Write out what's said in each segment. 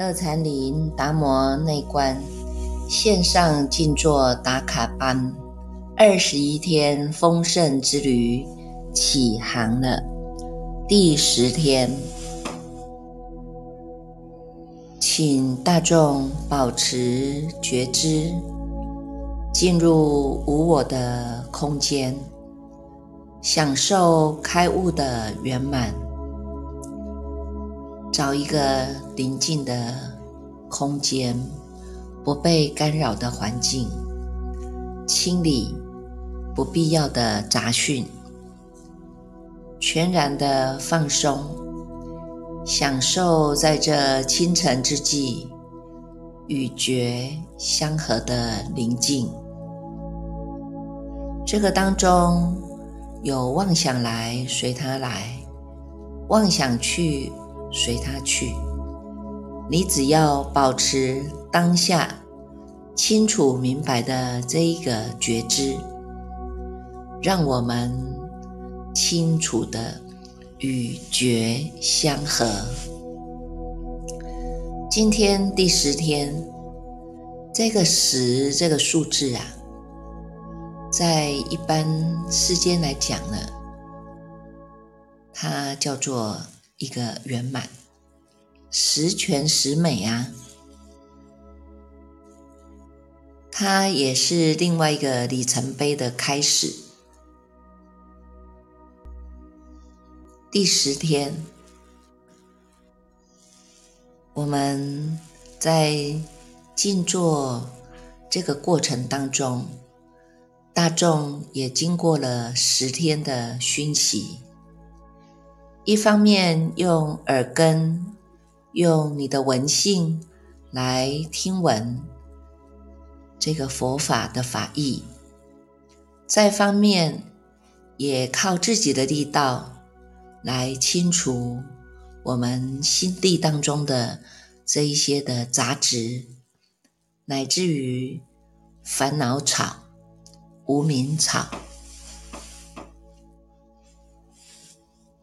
乐禅林达摩内观线上静坐打卡班二十一天丰盛之旅起航了，第十天，请大众保持觉知，进入无我的空间，享受开悟的圆满。找一个宁静的空间，不被干扰的环境，清理不必要的杂讯，全然的放松，享受在这清晨之际与觉相合的宁静。这个当中有妄想来，随它来；妄想去。随他去，你只要保持当下清楚明白的这一个觉知，让我们清楚的与觉相合。今天第十天，这个十这个数字啊，在一般世间来讲呢，它叫做。一个圆满，十全十美啊！它也是另外一个里程碑的开始。第十天，我们在静坐这个过程当中，大众也经过了十天的熏习。一方面用耳根，用你的闻性来听闻这个佛法的法义；再方面也靠自己的力道来清除我们心地当中的这一些的杂质，乃至于烦恼草、无名草。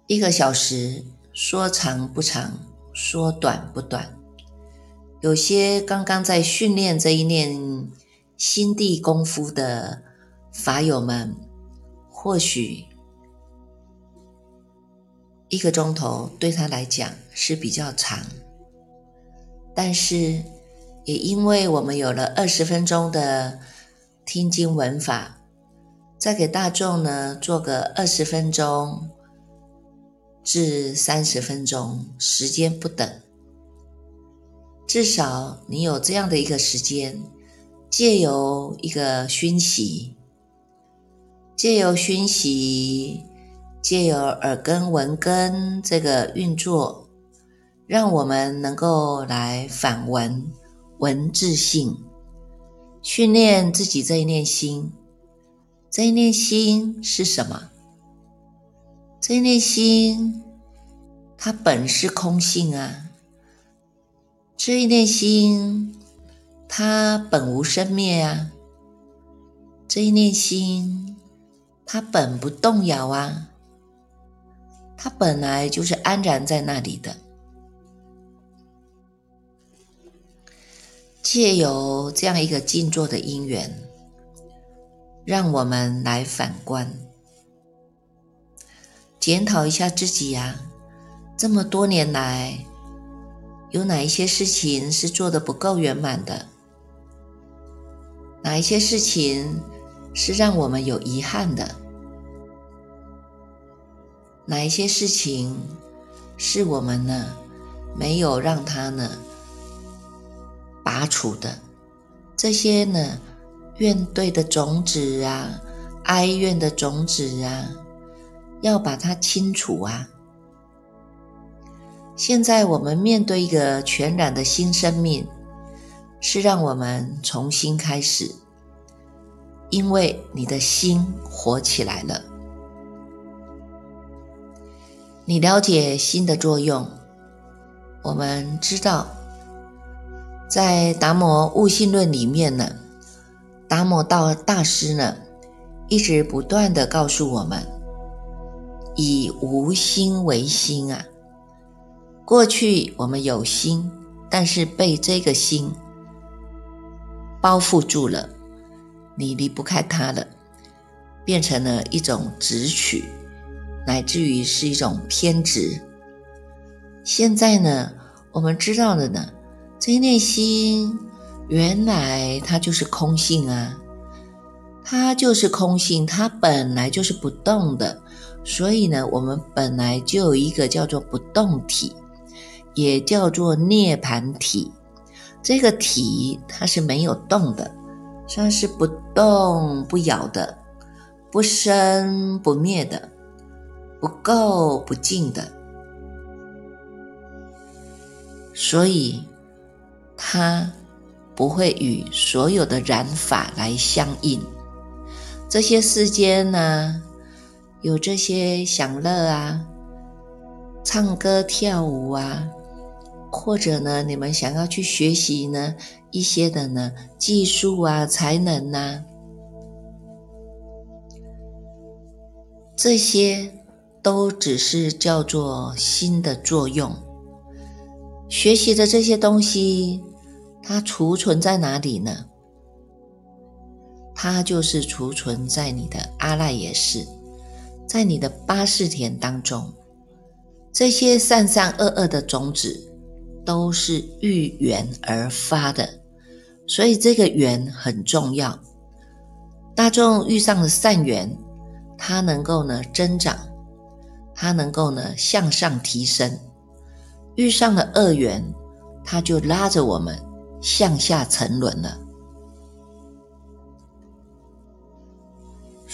一个小时说长不长，说短不短。有些刚刚在训练这一念心地功夫的法友们，或许一个钟头对他来讲是比较长，但是也因为我们有了二十分钟的听经闻法，再给大众呢做个二十分钟。至三十分钟，时间不等。至少你有这样的一个时间，借由一个熏习，借由熏习，借由耳根闻根这个运作，让我们能够来反闻闻自性，训练自己这一念心。这一念心是什么？这一念心，它本是空性啊。这一念心，它本无生灭啊。这一念心，它本不动摇啊。它本来就是安然在那里的。借由这样一个静坐的因缘，让我们来反观。检讨一下自己呀，这么多年来，有哪一些事情是做的不够圆满的？哪一些事情是让我们有遗憾的？哪一些事情是我们呢没有让它呢拔除的？这些呢怨怼的种子啊，哀怨的种子啊。要把它清除啊！现在我们面对一个全然的新生命，是让我们重新开始，因为你的心活起来了。你了解心的作用，我们知道，在达摩悟性论里面呢，达摩道大师呢，一直不断的告诉我们。以无心为心啊！过去我们有心，但是被这个心包覆住了，你离不开它了，变成了一种执取，乃至于是一种偏执。现在呢，我们知道了呢，这一念心原来它就是空性啊，它就是空性，它本来就是不动的，所以呢，我们本来就有一个叫做不动体。也叫做涅盘体，这个体它是没有动的，它是不动不摇的，不生不灭的，不垢不净的，所以它不会与所有的染法来相应。这些世间呢，有这些享乐啊，唱歌跳舞啊。或者呢，你们想要去学习呢一些的呢技术啊、才能呐，这些都只是叫做心的作用。学习的这些东西，它储存在哪里呢？它就是储存在你的阿赖耶识，在你的八识田当中，这些善善恶恶的种子。都是遇缘而发的，所以这个缘很重要。大众遇上了善缘，它能够呢增长，它能够呢向上提升；遇上了恶缘，它就拉着我们向下沉沦了。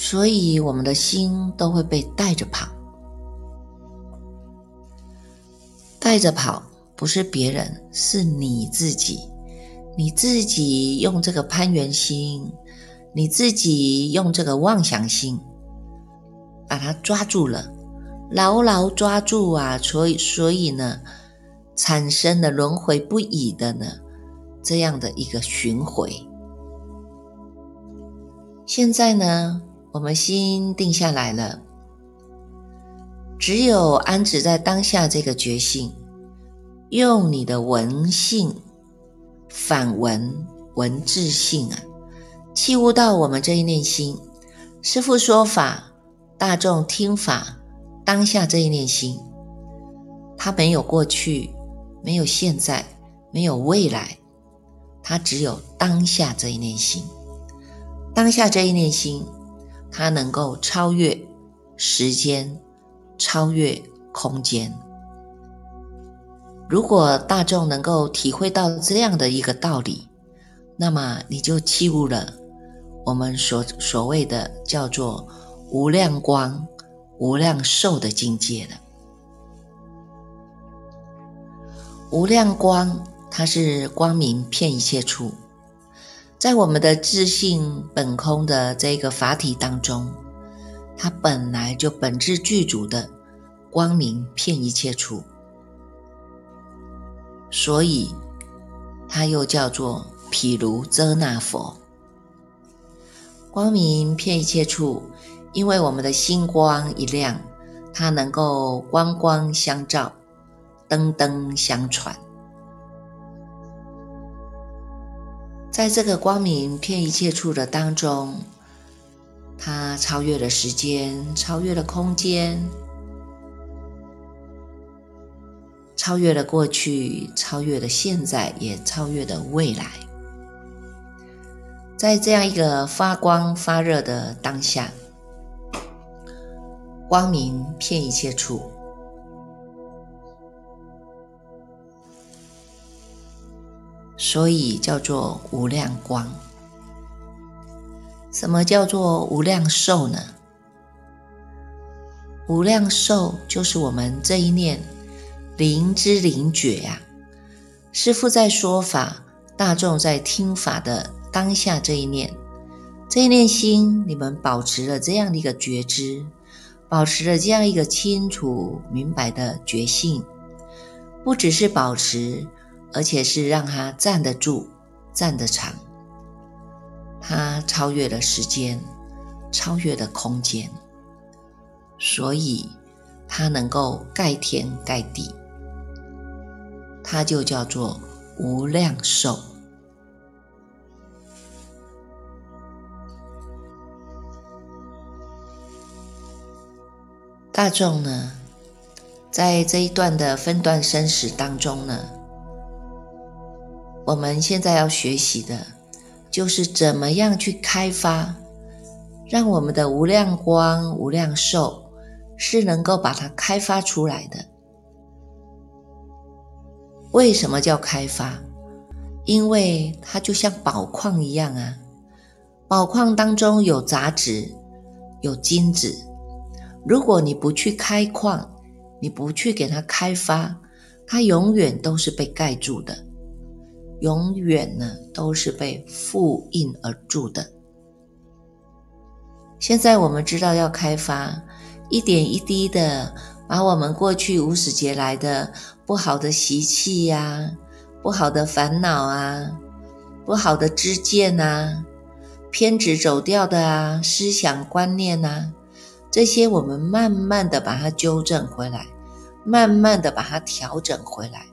所以我们的心都会被带着跑，带着跑。不是别人，是你自己。你自己用这个攀缘心，你自己用这个妄想心，把它抓住了，牢牢抓住啊！所以，所以呢，产生了轮回不已的呢这样的一个循回。现在呢，我们心定下来了，只有安止在当下这个觉性。用你的文性反文文字性啊，器悟到我们这一念心。师父说法，大众听法，当下这一念心，它没有过去，没有现在，没有未来，它只有当下这一念心。当下这一念心，它能够超越时间，超越空间。如果大众能够体会到这样的一个道理，那么你就契悟了我们所所谓的叫做无量光、无量寿的境界了。无量光，它是光明遍一切处，在我们的自信本空的这个法体当中，它本来就本质具足的光明遍一切处。所以，它又叫做毗卢遮那佛，光明遍一切处。因为我们的心光一亮，它能够光光相照，灯灯相传。在这个光明遍一切处的当中，它超越了时间，超越了空间。超越了过去，超越了现在，也超越了未来。在这样一个发光发热的当下，光明遍一切处，所以叫做无量光。什么叫做无量寿呢？无量寿就是我们这一念。灵知灵觉呀，师父在说法，大众在听法的当下这一念，这一念心，你们保持了这样的一个觉知，保持了这样一个清楚明白的觉性，不只是保持，而且是让他站得住、站得长，他超越了时间，超越了空间，所以他能够盖天盖地。他就叫做无量寿。大众呢，在这一段的分段生死当中呢，我们现在要学习的，就是怎么样去开发，让我们的无量光、无量寿是能够把它开发出来的。为什么叫开发？因为它就像宝矿一样啊，宝矿当中有杂质，有金子。如果你不去开矿，你不去给它开发，它永远都是被盖住的，永远呢都是被复印而住的。现在我们知道要开发，一点一滴的把我们过去无始劫来的不好的习气呀、不好的烦恼啊、不好的知见呐、偏执走掉的啊思想观念呐。这些我们慢慢的把它纠正回来，慢慢的把它调整回来，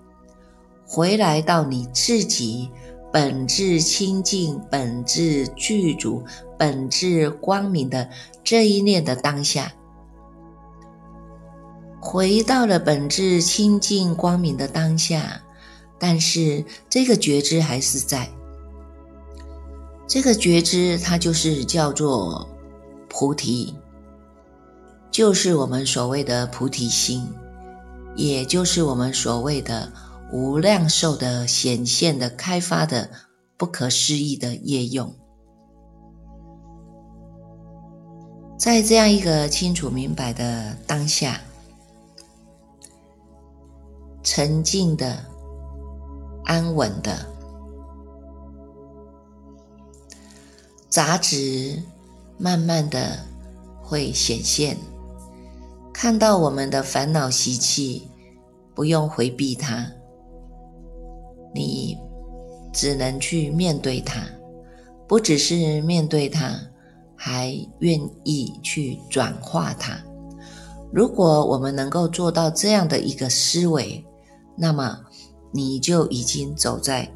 回来到你自己本质清净、本质具足、本质光明的这一念的当下，回到了本质清净光明的当下，但是这个觉知还是在，这个觉知它就是叫做菩提。就是我们所谓的菩提心，也就是我们所谓的无量寿的显现的开发的不可思议的业用，在这样一个清楚明白的当下，沉静的、安稳的，杂质慢慢的会显现。看到我们的烦恼习气，不用回避它，你只能去面对它，不只是面对它，还愿意去转化它。如果我们能够做到这样的一个思维，那么你就已经走在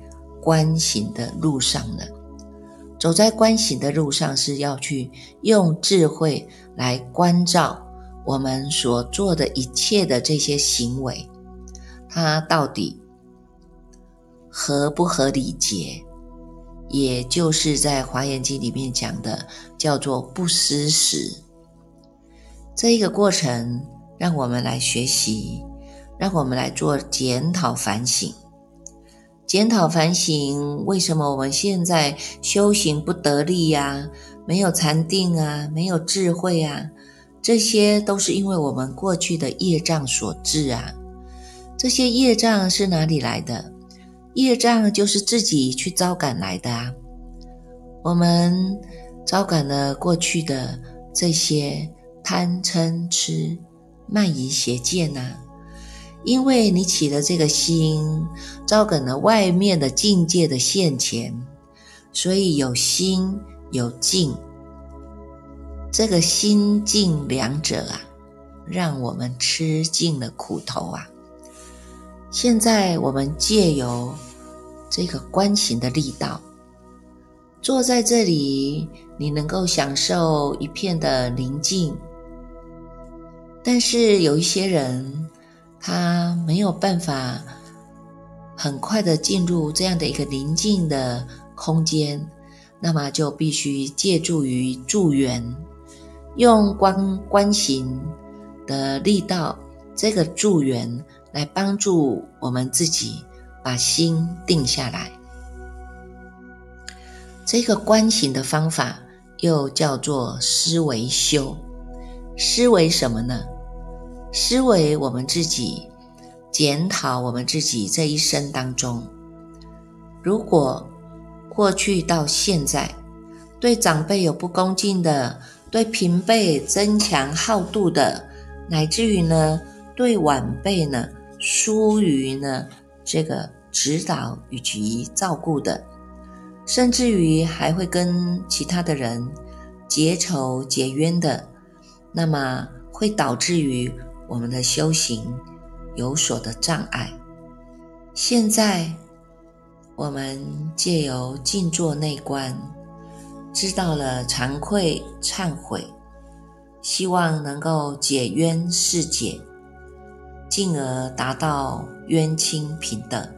观行的路上了。走在观行的路上，是要去用智慧来关照。我们所做的一切的这些行为，它到底合不合理节？也就是在《华严经》里面讲的，叫做不思时。这一个过程，让我们来学习，让我们来做检讨反省。检讨反省，为什么我们现在修行不得力呀？没有禅定啊，没有智慧啊？这些都是因为我们过去的业障所致啊！这些业障是哪里来的？业障就是自己去招感来的啊！我们招感了过去的这些贪嗔痴慢疑邪见呐，因为你起了这个心，招感了外面的境界的现前，所以有心有境。这个心境两者啊，让我们吃尽了苦头啊！现在我们借由这个观行的力道，坐在这里，你能够享受一片的宁静。但是有一些人，他没有办法很快的进入这样的一个宁静的空间，那么就必须借助于助缘。用观观行的力道，这个助缘来帮助我们自己把心定下来。这个观行的方法又叫做思维修。思维什么呢？思维我们自己，检讨我们自己这一生当中，如果过去到现在对长辈有不恭敬的。对平辈增强好度的，乃至于呢，对晚辈呢疏于呢这个指导以及照顾的，甚至于还会跟其他的人结仇结冤的，那么会导致于我们的修行有所的障碍。现在我们借由静坐内观，知道了惭愧忏悔，希望能够解冤释解，进而达到冤亲平等，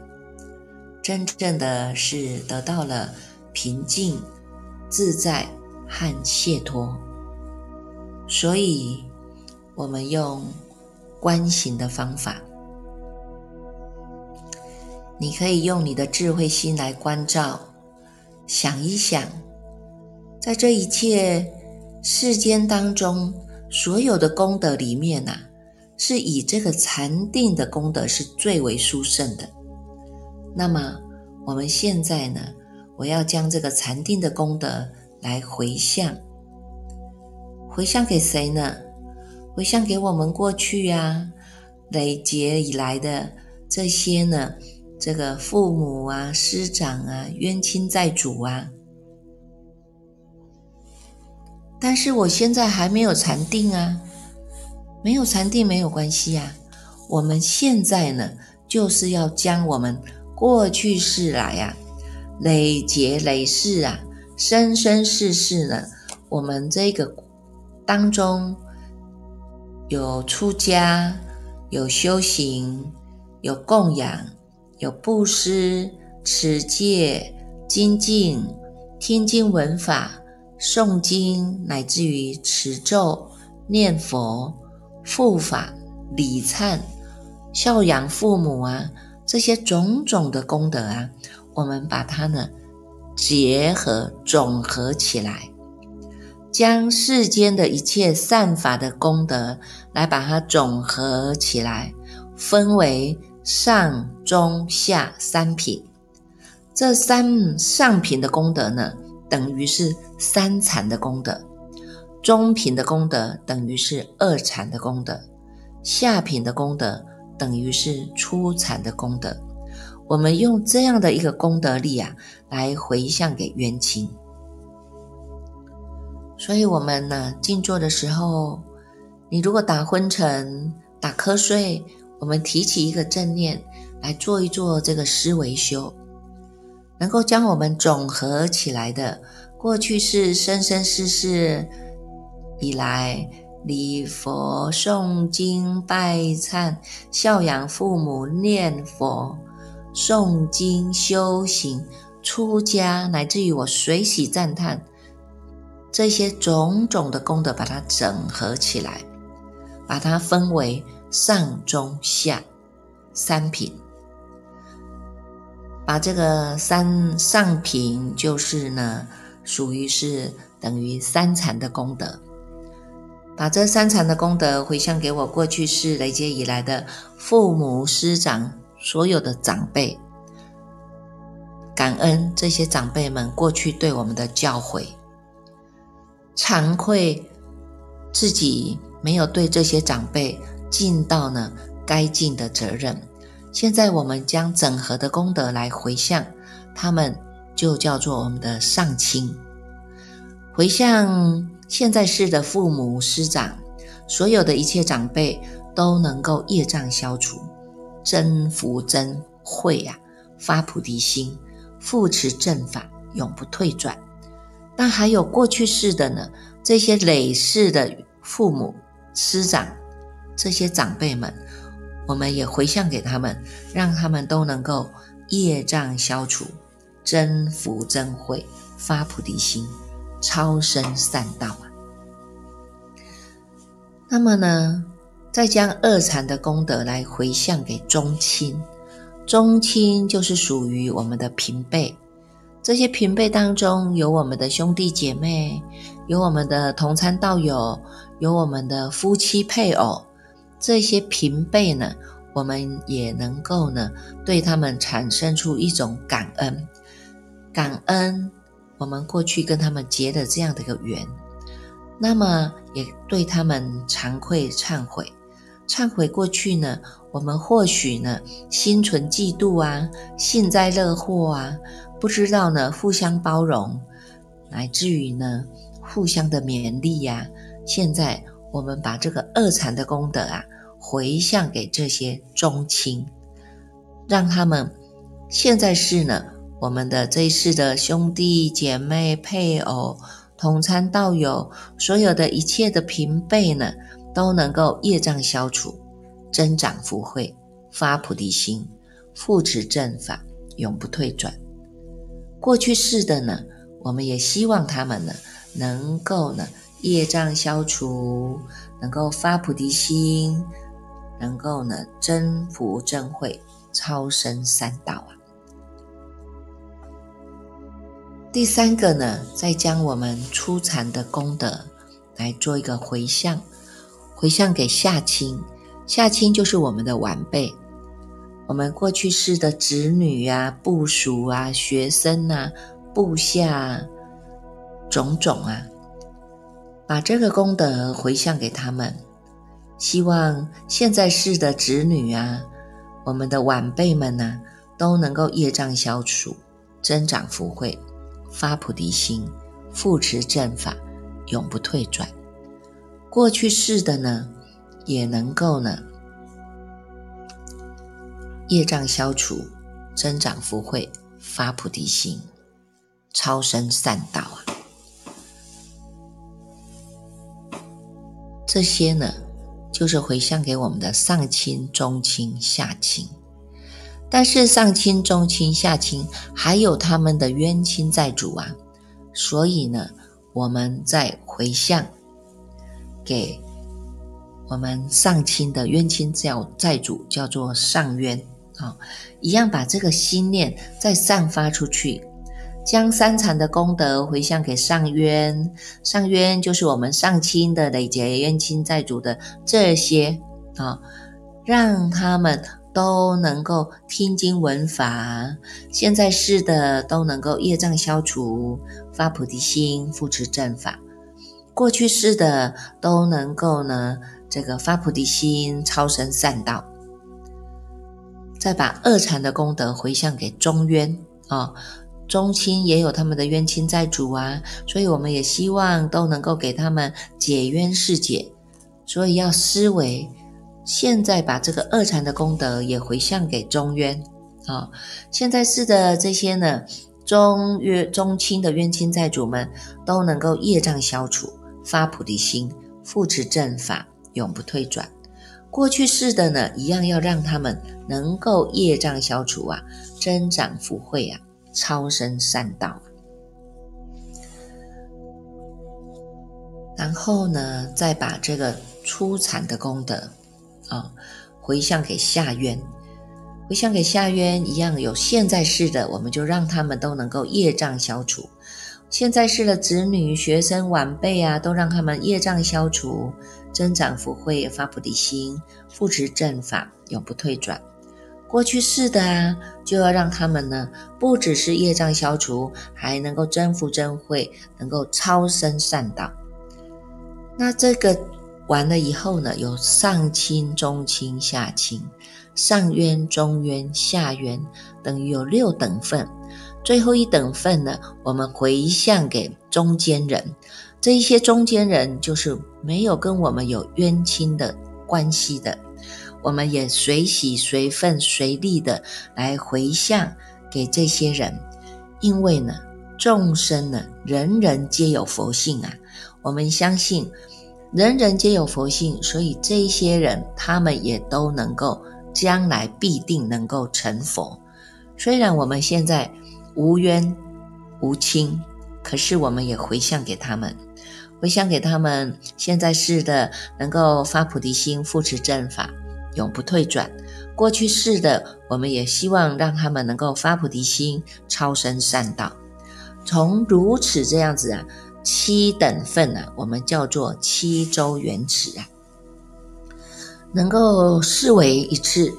真正的是得到了平静、自在和解脱。所以，我们用观行的方法。你可以用你的智慧心来关照，想一想，在这一切世间当中，所有的功德里面呐，是以这个禅定的功德是最为殊胜的。那么我们现在呢，我要将这个禅定的功德来回向，回向给谁呢？回向给我们过去呀累劫以来的这些呢？这个父母啊、师长啊、冤亲债主啊，但是我现在还没有禅定啊，没有禅定没有关系啊。我们现在呢，就是要将我们过去世来呀、累劫累世啊、生生世世呢，我们这个当中有出家、有修行、有供养。有布施、持戒、精进、听经闻法、诵经，乃至于持咒、念佛、护法、礼忏、孝养父母啊，这些种种的功德啊，我们把它呢结合、总合起来，将世间的一切善法的功德来把它总合起来，分为。上中下三品，这三上品的功德呢，等于是三禅的功德；中品的功德等于是二禅的功德；下品的功德等于是出产的功德。我们用这样的一个功德力啊，来回向给冤亲。所以，我们呢静坐的时候，你如果打昏沉、打瞌睡。我们提起一个正念来做一做这个思维修，能够将我们总合起来的过去是生生世世以来礼佛诵经拜忏孝养父母念佛诵经修行出家乃至于我随喜赞叹这些种种的功德，把它整合起来，把它分为。上中下三品，把这个三上品就是呢，属于是等于三禅的功德。把这三禅的功德回向给我过去世累劫以来的父母师长所有的长辈，感恩这些长辈们过去对我们的教诲，惭愧自己没有对这些长辈。尽到呢该尽的责任。现在我们将整合的功德来回向他们，就叫做我们的上亲。回向现在世的父母师长，所有的一切长辈都能够业障消除，真福真慧呀，发菩提心，扶持正法，永不退转。那还有过去世的呢？这些累世的父母师长。这些长辈们，我们也回向给他们，让他们都能够业障消除，增福增慧，发菩提心，超生善道啊。那么呢，再将二禅的功德来回向给宗亲，宗亲就是属于我们的平辈，这些平辈当中有我们的兄弟姐妹，有我们的同参道友，有我们的夫妻配偶。这些平辈呢，我们也能够呢，对他们产生出一种感恩，感恩我们过去跟他们结的这样的一个缘，那么也对他们惭愧忏悔，忏悔过去呢，我们或许呢心存嫉妒啊，幸灾乐祸啊，不知道呢互相包容，乃至于呢互相的勉励呀，现在。我们把这个二禅的功德啊，回向给这些宗亲，让他们现在是呢我们的这一世的兄弟姐妹、配偶、同参道友，所有的一切的平辈呢，都能够业障消除，增长福慧，发菩提心，复持正法，永不退转。过去世的呢，我们也希望他们呢，能够呢，业障消除，能够发菩提心，能够呢，增福增慧，超生三道啊。第三个呢，再将我们初禅的功德来做一个回向，回向给下亲，下亲就是我们的晚辈，我们过去世的子女啊、部属啊、学生啊、部下种种啊，把这个功德回向给他们，希望现在世的子女啊，我们的晚辈们呢，都能够业障消除，增长福慧。发菩提心，复持正法，永不退转。过去世的呢，也能够呢，业障消除，增长福慧，发菩提心，超生善道啊！这些呢，就是回向给我们的上亲、中亲、下亲。但是上亲、中亲、下亲还有他们的冤亲债主啊，所以呢，我们在回向给我们上亲的冤亲叫债主，叫做上冤啊，一样把这个心念再散发出去，将三禅的功德回向给上冤，上冤就是我们上亲的累劫冤亲债主的这些啊，让他们。都能够听经闻法，现在世的都能够业障消除，发菩提心，扶持正法；过去世的都能够呢，这个发菩提心，超生善道。再把二禅的功德回向给中冤啊，中亲也有他们的冤亲债主啊，所以我们也希望都能够给他们解冤释解，所以要思维。现在把这个二禅的功德也回向给中冤啊！现在是的这些呢，中冤中亲的冤亲债主们都能够业障消除，发菩提心，复持正法，永不退转。过去世的呢，一样要让他们能够业障消除啊，增长福慧啊，超生善道。然后呢，再把这个初禅的功德。啊，回向给下冤，回向给下冤一样有现在世的，我们就让他们都能够业障消除。现在世的子女、学生、晚辈啊，都让他们业障消除，增长福慧，发菩提心，复持正法，永不退转。过去世的啊，就要让他们呢，不只是业障消除，还能够增福增慧，能够超生善道。那这个。完了以后呢，有上亲、中亲、下亲，上冤、中冤、下冤，等于有六等份。最后一等份呢，我们回向给中间人。这一些中间人就是没有跟我们有冤亲的关系的，我们也随喜随份随力的来回向给这些人。因为呢，众生呢，人人皆有佛性啊，我们相信。人人皆有佛性，所以这些人他们也都能够将来必定能够成佛。虽然我们现在无冤无亲，可是我们也回向给他们，回向给他们现在是的能够发菩提心，复持正法，永不退转。过去世的，我们也希望让他们能够发菩提心，超生善道。从如此这样子啊。七等份呢，我们叫做七周圆尺啊，能够视为一次，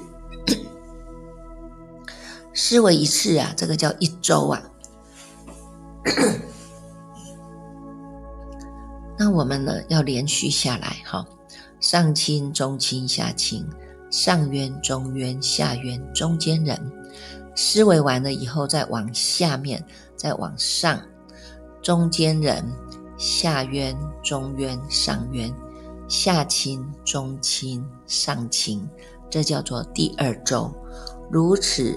视为一次啊，这个叫一周啊。那我们呢，要连续下来哈，上清、中清、下清，上渊、中渊、下渊，中间人，思维完了以后，再往下面，再往上。中间人、下渊、中渊、上渊、下亲、中亲、上亲，这叫做第二周。如此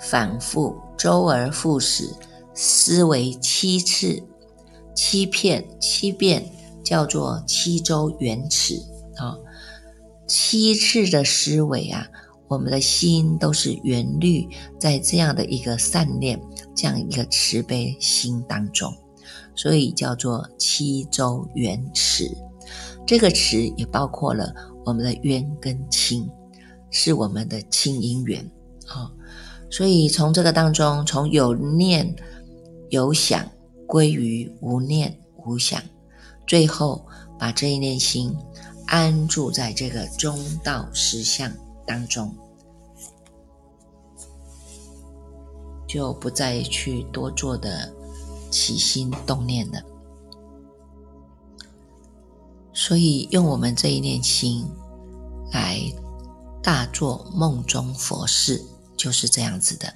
反复周而复始，思维七次，七片七遍，叫做七周圆尺啊。七次的思维啊，我们的心都是圆律，在这样的一个善念、这样一个慈悲心当中，所以叫做七周圆尺。这个词也包括了我们的冤跟亲，是我们的亲因缘啊。所以从这个当中，从有念有想归于无念无想，最后把这一念心安住在这个中道实相当中，就不再去多做的起心动念了。所以用我们这一念心来大做梦中佛事。就是这样子的，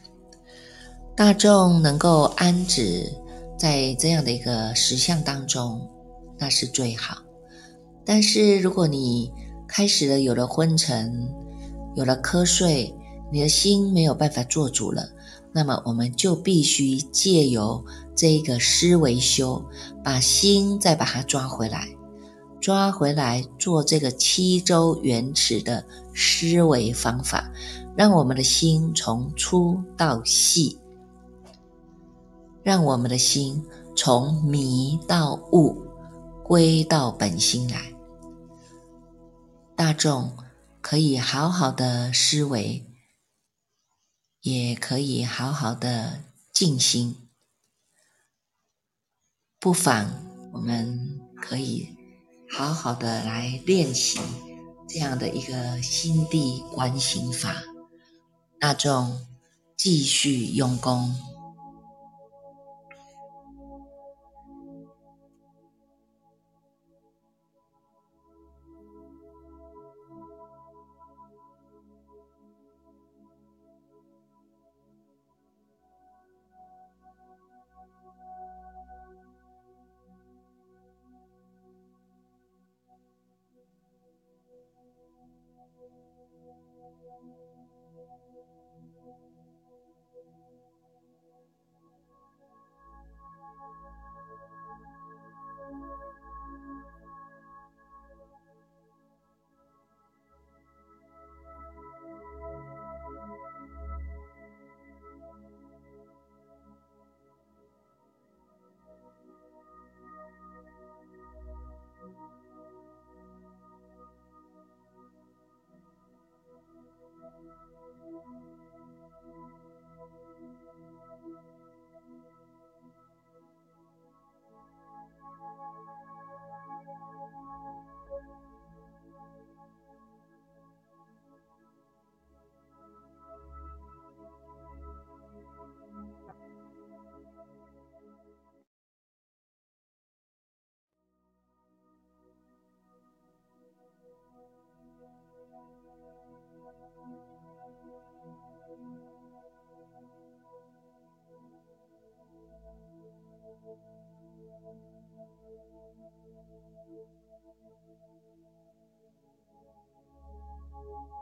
大众能够安止在这样的一个实相当中，那是最好。但是如果你开始了有了昏沉，有了瞌睡，你的心没有办法做主了，那么我们就必须借由这个思维修，把心再把它抓回来，抓回来做这个七周原始的思维方法。让我们的心从粗到细，让我们的心从迷到悟，归到本心来。大众可以好好的思维，也可以好好的静心。不妨我们可以好好的来练习这样的一个心地观行法。大众继续用功。Thank you.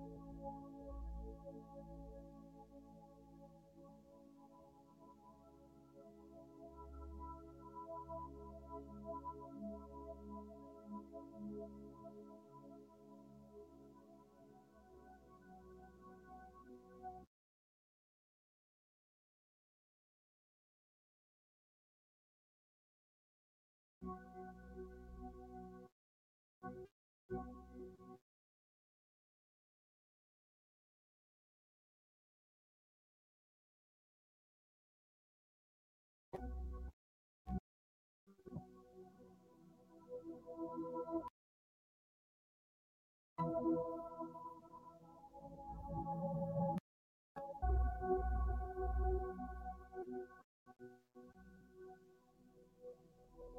Thank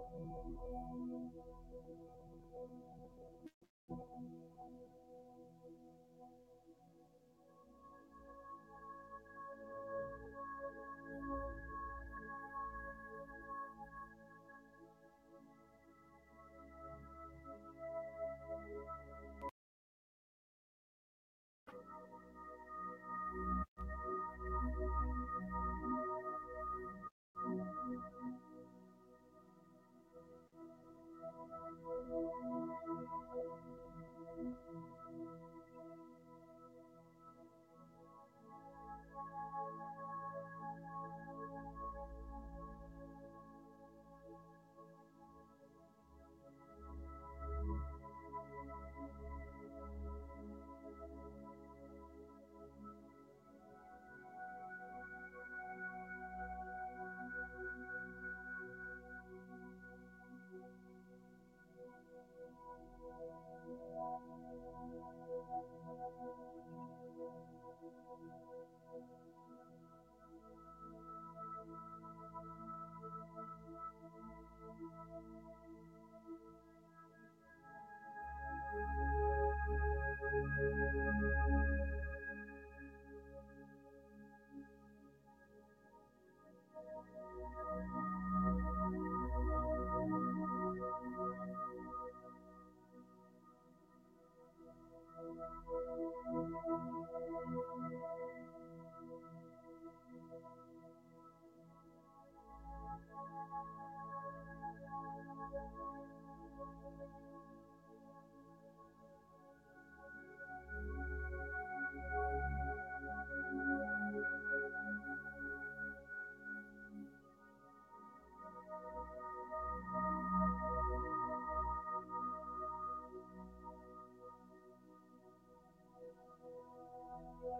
you.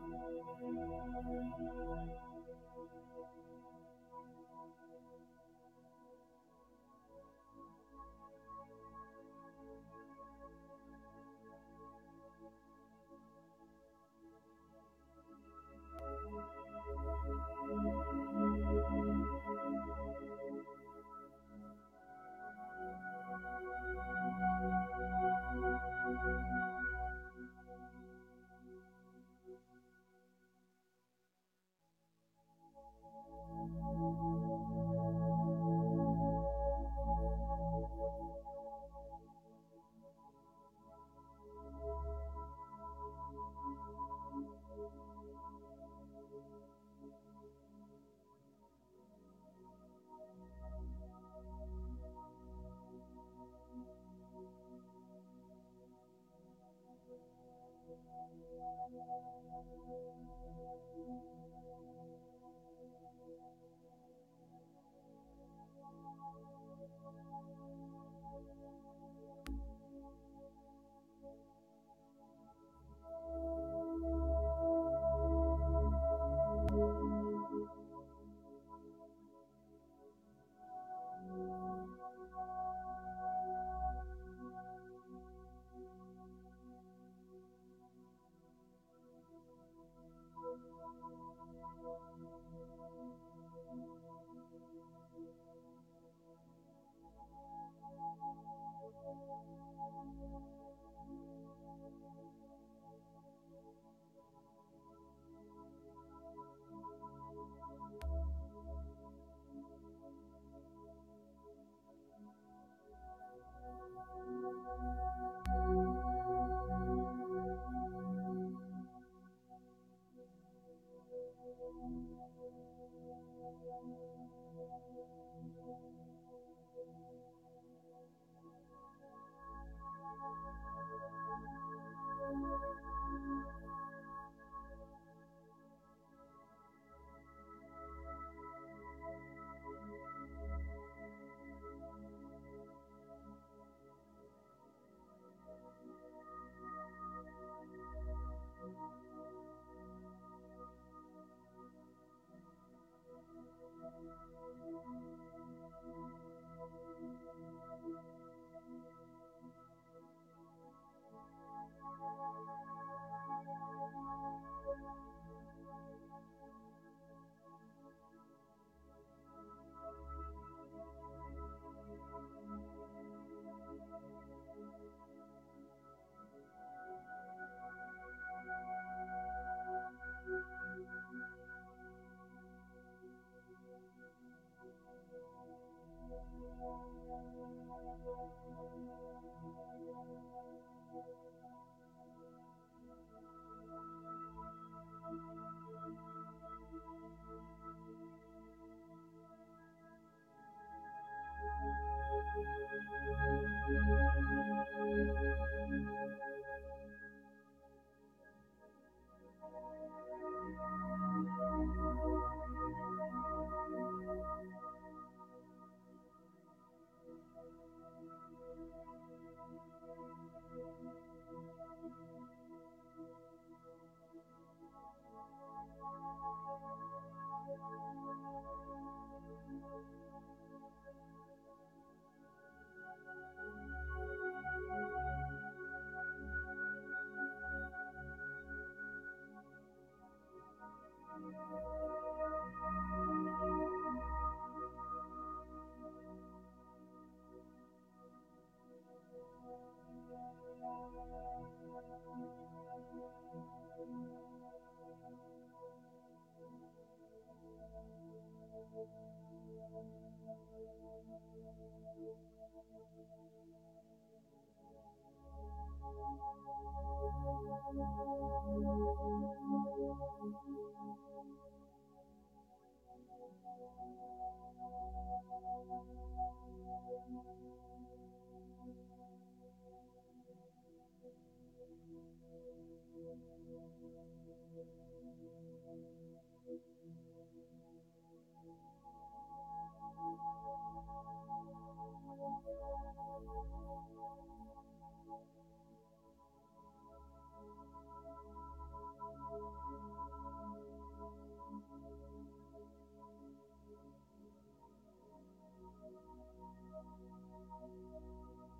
Thank you. Thank you.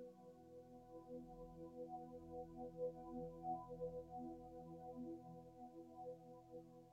Thank you.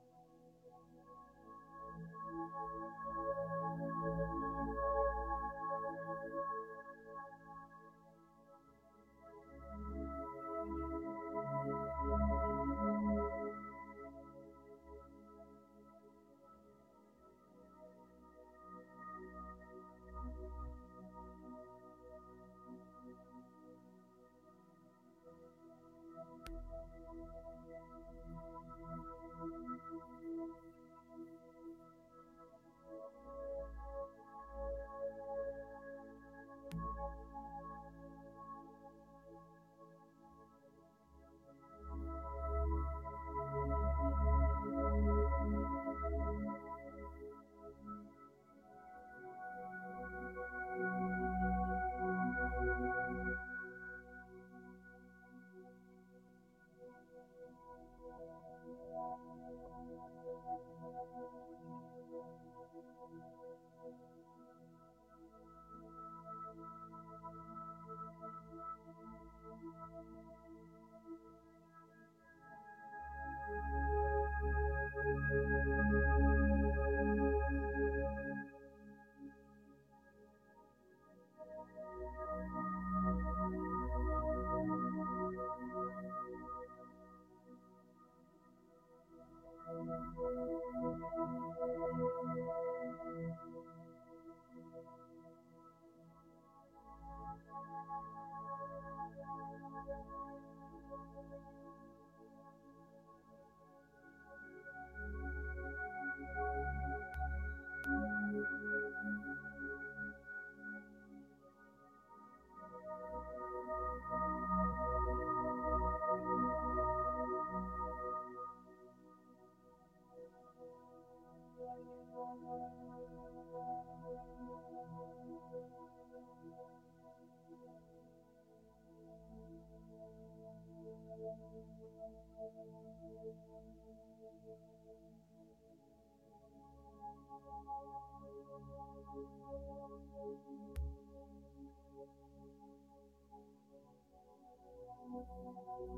Thank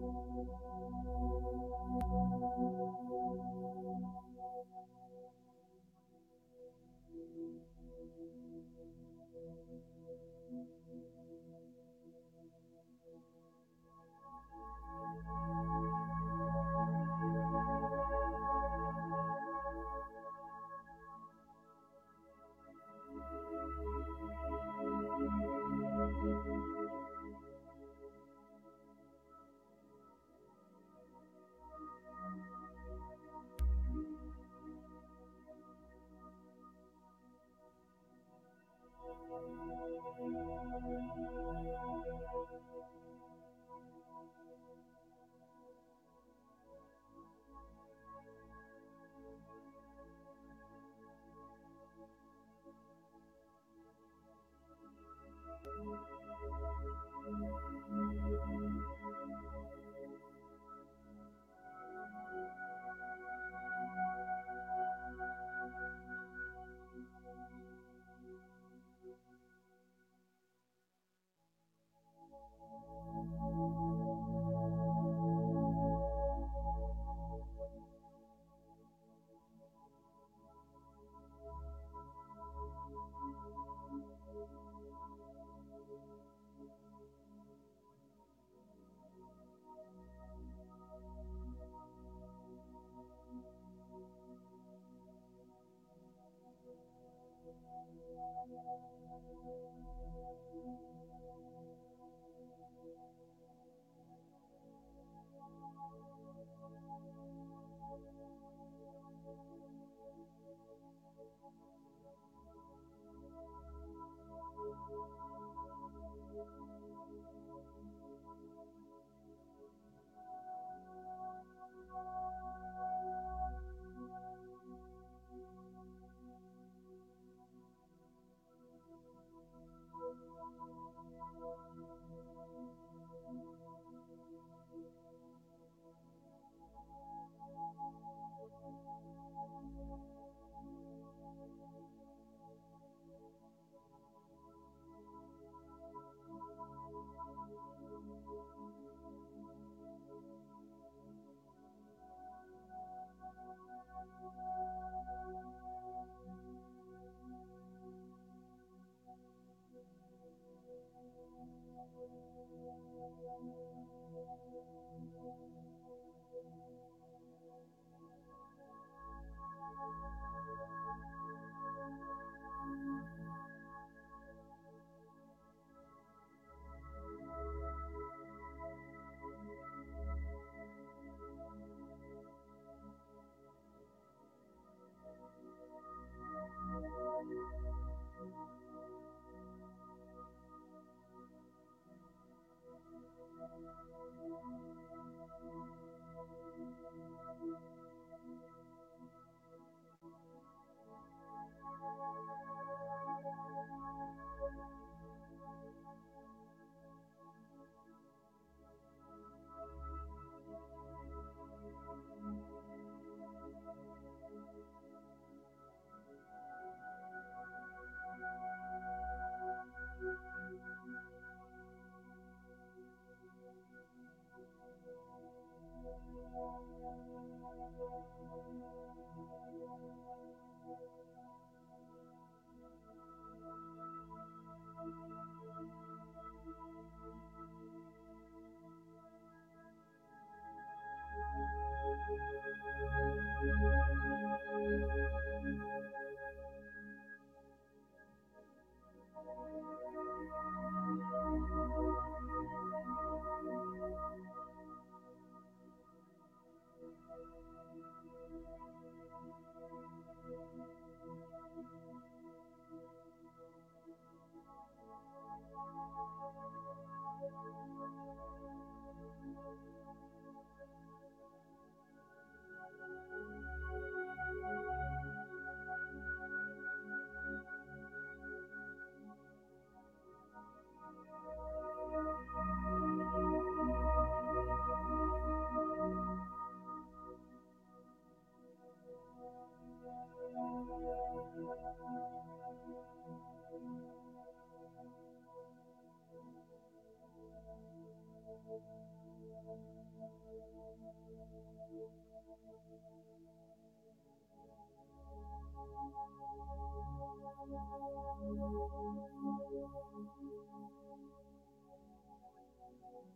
you.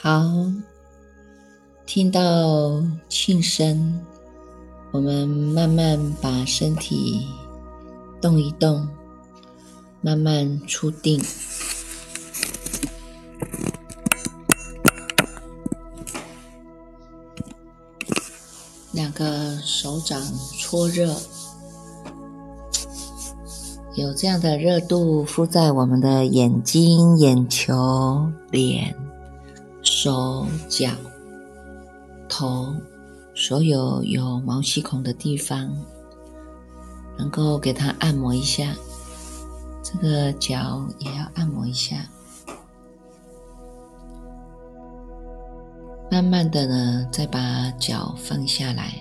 好，听到庆声，我们慢慢把身体动一动，慢慢出定，两个手掌搓热，有这样的热度敷在我们的眼睛、眼球、脸。手脚头，所有有毛细孔的地方，能够给它按摩一下。这个脚也要按摩一下。慢慢的呢，再把脚放下来。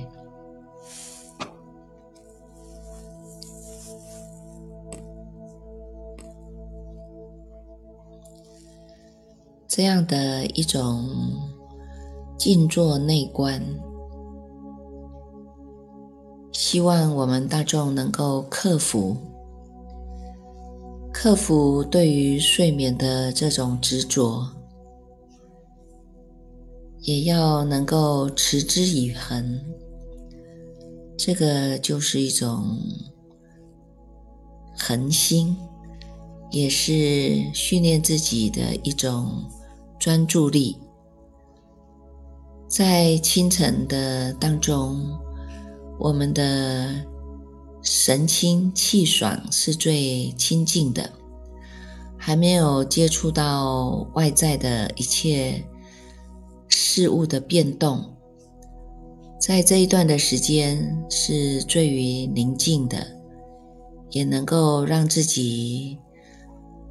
这样的一种静坐内观，希望我们大众能够克服克服对于睡眠的这种执着，也要能够持之以恒。这个就是一种恒心，也是训练自己的一种。专注力，在清晨的当中，我们的神清气爽是最清净的，还没有接触到外在的一切事物的变动，在这一段的时间是最为宁静的，也能够让自己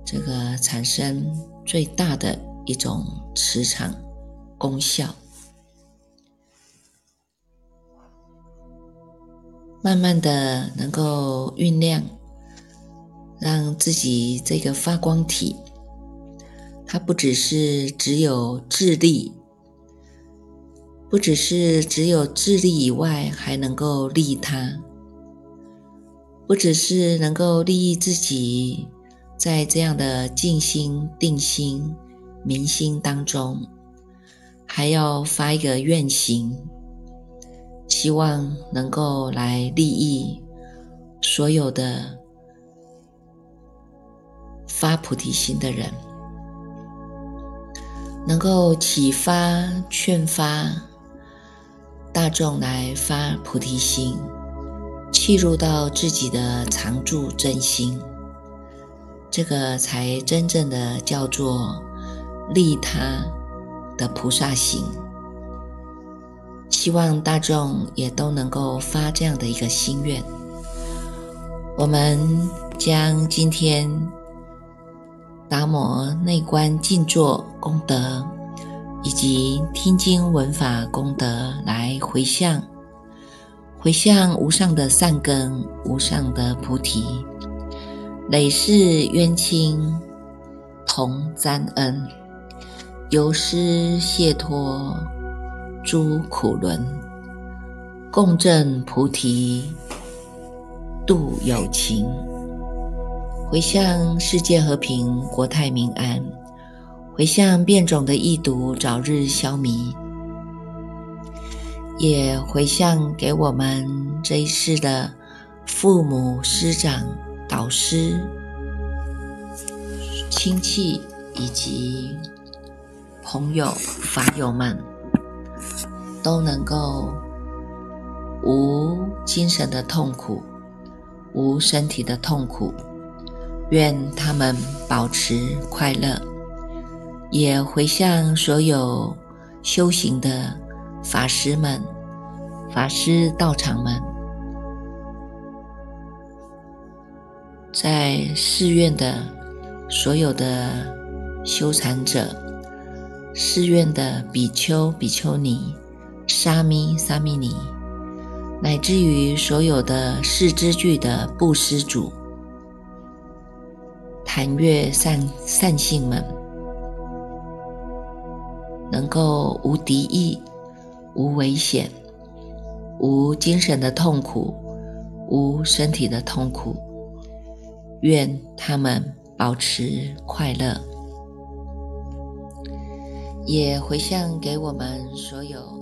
这个产生最大的。一种磁场功效，慢慢的能够酝酿，让自己这个发光体，它不只是只有智力，不只是只有智力以外，还能够利他，不只是能够利益自己，在这样的静心定心。明心当中，还要发一个愿行，希望能够来利益所有的发菩提心的人，能够启发、劝发大众来发菩提心，契入到自己的常住真心，这个才真正的叫做利他的菩萨行。希望大众也都能够发这样的一个心愿。我们将今天达摩内观静坐功德，以及听经闻法功德来回向，回向无上的善根、无上的菩提，累世冤亲同沾恩，由师解脱。诸苦轮，共振菩提，度有情，回向世界和平，国泰民安，回向变种的异毒早日消弭，也回向给我们这一世的父母、师长、导师、亲戚以及朋友、法友们。都能够无精神的痛苦，无身体的痛苦，愿他们保持快乐，也回向所有修行的法师们、法师道场们，在寺院的所有的修禅者、寺院的比丘、比丘尼。沙弥、沙弥尼，乃至于所有的四之具的布施主、檀越善善性们，能够无敌意、无危险、无精神的痛苦、无身体的痛苦，愿他们保持快乐，也回向给我们所有。